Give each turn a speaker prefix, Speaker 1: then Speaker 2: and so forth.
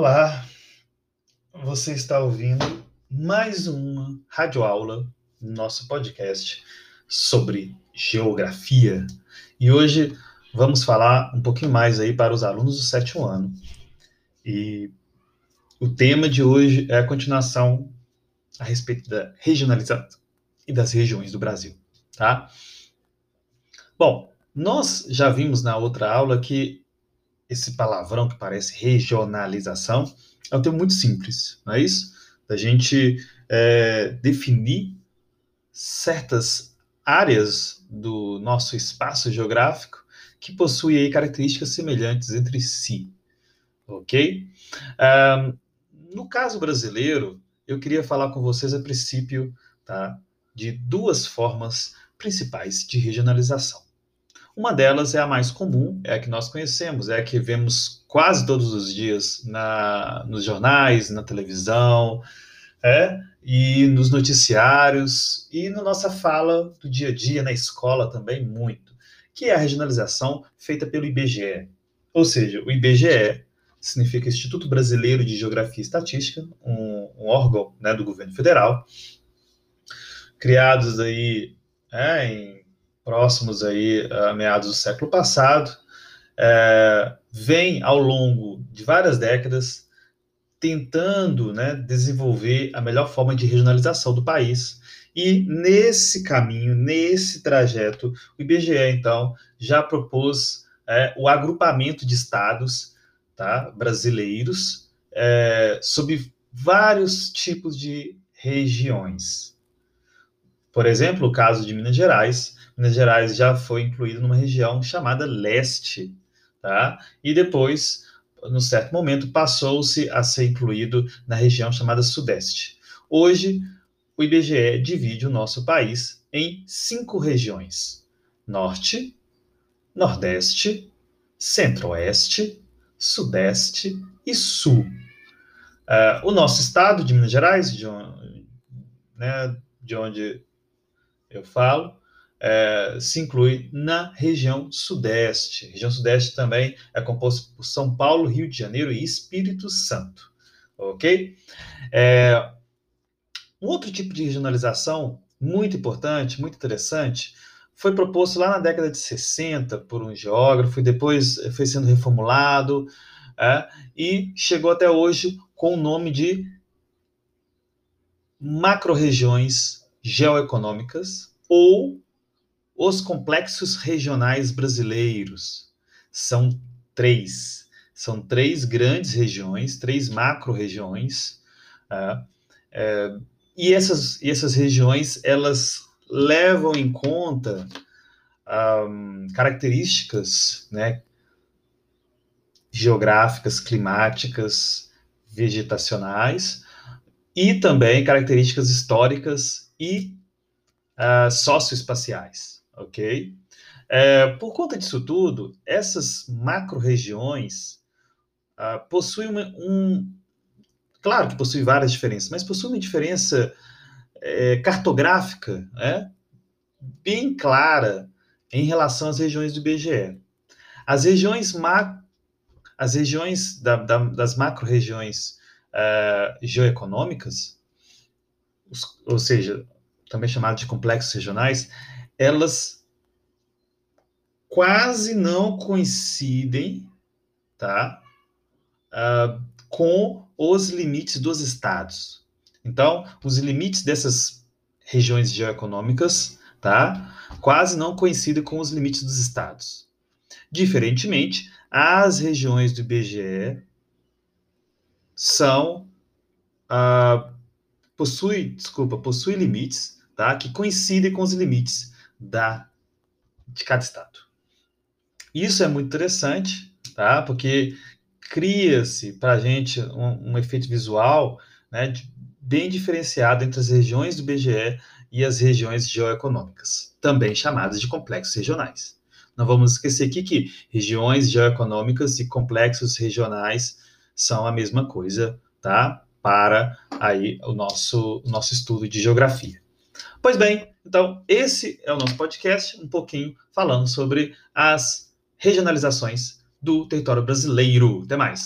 Speaker 1: Olá, você está ouvindo mais uma radioaula no nosso podcast sobre geografia. E hoje vamos falar um pouquinho mais aí para os alunos do sétimo ano. E o tema de hoje é a continuação a respeito da regionalização e das regiões do Brasil, tá? Bom, nós já vimos na outra aula que esse palavrão que parece regionalização é um termo muito simples, não é isso? Da gente é, definir certas áreas do nosso espaço geográfico que possuem características semelhantes entre si, ok? Um, no caso brasileiro, eu queria falar com vocês a princípio tá, de duas formas principais de regionalização. Uma delas é a mais comum, é a que nós conhecemos, é a que vemos quase todos os dias na, nos jornais, na televisão, é, e nos noticiários, e na nossa fala do dia a dia, na escola também, muito, que é a regionalização feita pelo IBGE. Ou seja, o IBGE significa Instituto Brasileiro de Geografia e Estatística, um, um órgão né, do governo federal, criados aí é, em próximos aí a meados do século passado, é, vem ao longo de várias décadas tentando né, desenvolver a melhor forma de regionalização do país. E nesse caminho, nesse trajeto, o IBGE, então, já propôs é, o agrupamento de estados tá, brasileiros é, sob vários tipos de regiões. Por exemplo, o caso de Minas Gerais, Minas Gerais já foi incluído numa região chamada Leste, tá? E depois, no certo momento, passou-se a ser incluído na região chamada Sudeste. Hoje, o IBGE divide o nosso país em cinco regiões: Norte, Nordeste, Centro-Oeste, Sudeste e Sul. Uh, o nosso estado de Minas Gerais, de né, de onde eu falo, é, se inclui na região Sudeste. A região Sudeste também é composta por São Paulo, Rio de Janeiro e Espírito Santo. Ok? É, um outro tipo de regionalização muito importante, muito interessante, foi proposto lá na década de 60 por um geógrafo e depois foi sendo reformulado é, e chegou até hoje com o nome de macro-regiões geoeconômicas ou os complexos regionais brasileiros. São três. São três grandes regiões, três macro-regiões. Uh, uh, e, essas, e essas regiões, elas levam em conta um, características né, geográficas, climáticas, vegetacionais, e também características históricas e uh, socioespaciais, ok? É, por conta disso tudo, essas macro-regiões uh, possuem uma, um... Claro que possuem várias diferenças, mas possuem uma diferença é, cartográfica é, bem clara em relação às regiões do IBGE. As regiões, ma... as regiões da, da, das macro-regiões uh, geoeconômicas, ou seja, também chamadas de complexos regionais, elas quase não coincidem, tá, uh, com os limites dos estados. Então, os limites dessas regiões geoeconômicas, tá, quase não coincidem com os limites dos estados. Diferentemente, as regiões do IBGE são uh, possui, desculpa, possui limites tá? que coincidem com os limites da, de cada estado. Isso é muito interessante, tá? porque cria-se para a gente um, um, efeito visual né, bem diferenciado entre as regiões do BGE e as regiões geoeconômicas, também chamadas de complexos regionais. Não vamos esquecer aqui que regiões geoeconômicas e complexos regionais são a mesma coisa, tá? Para aí o nosso, o nosso estudo de geografia. Pois bem, então esse é o nosso podcast, um pouquinho falando sobre as regionalizações do território brasileiro. Até mais.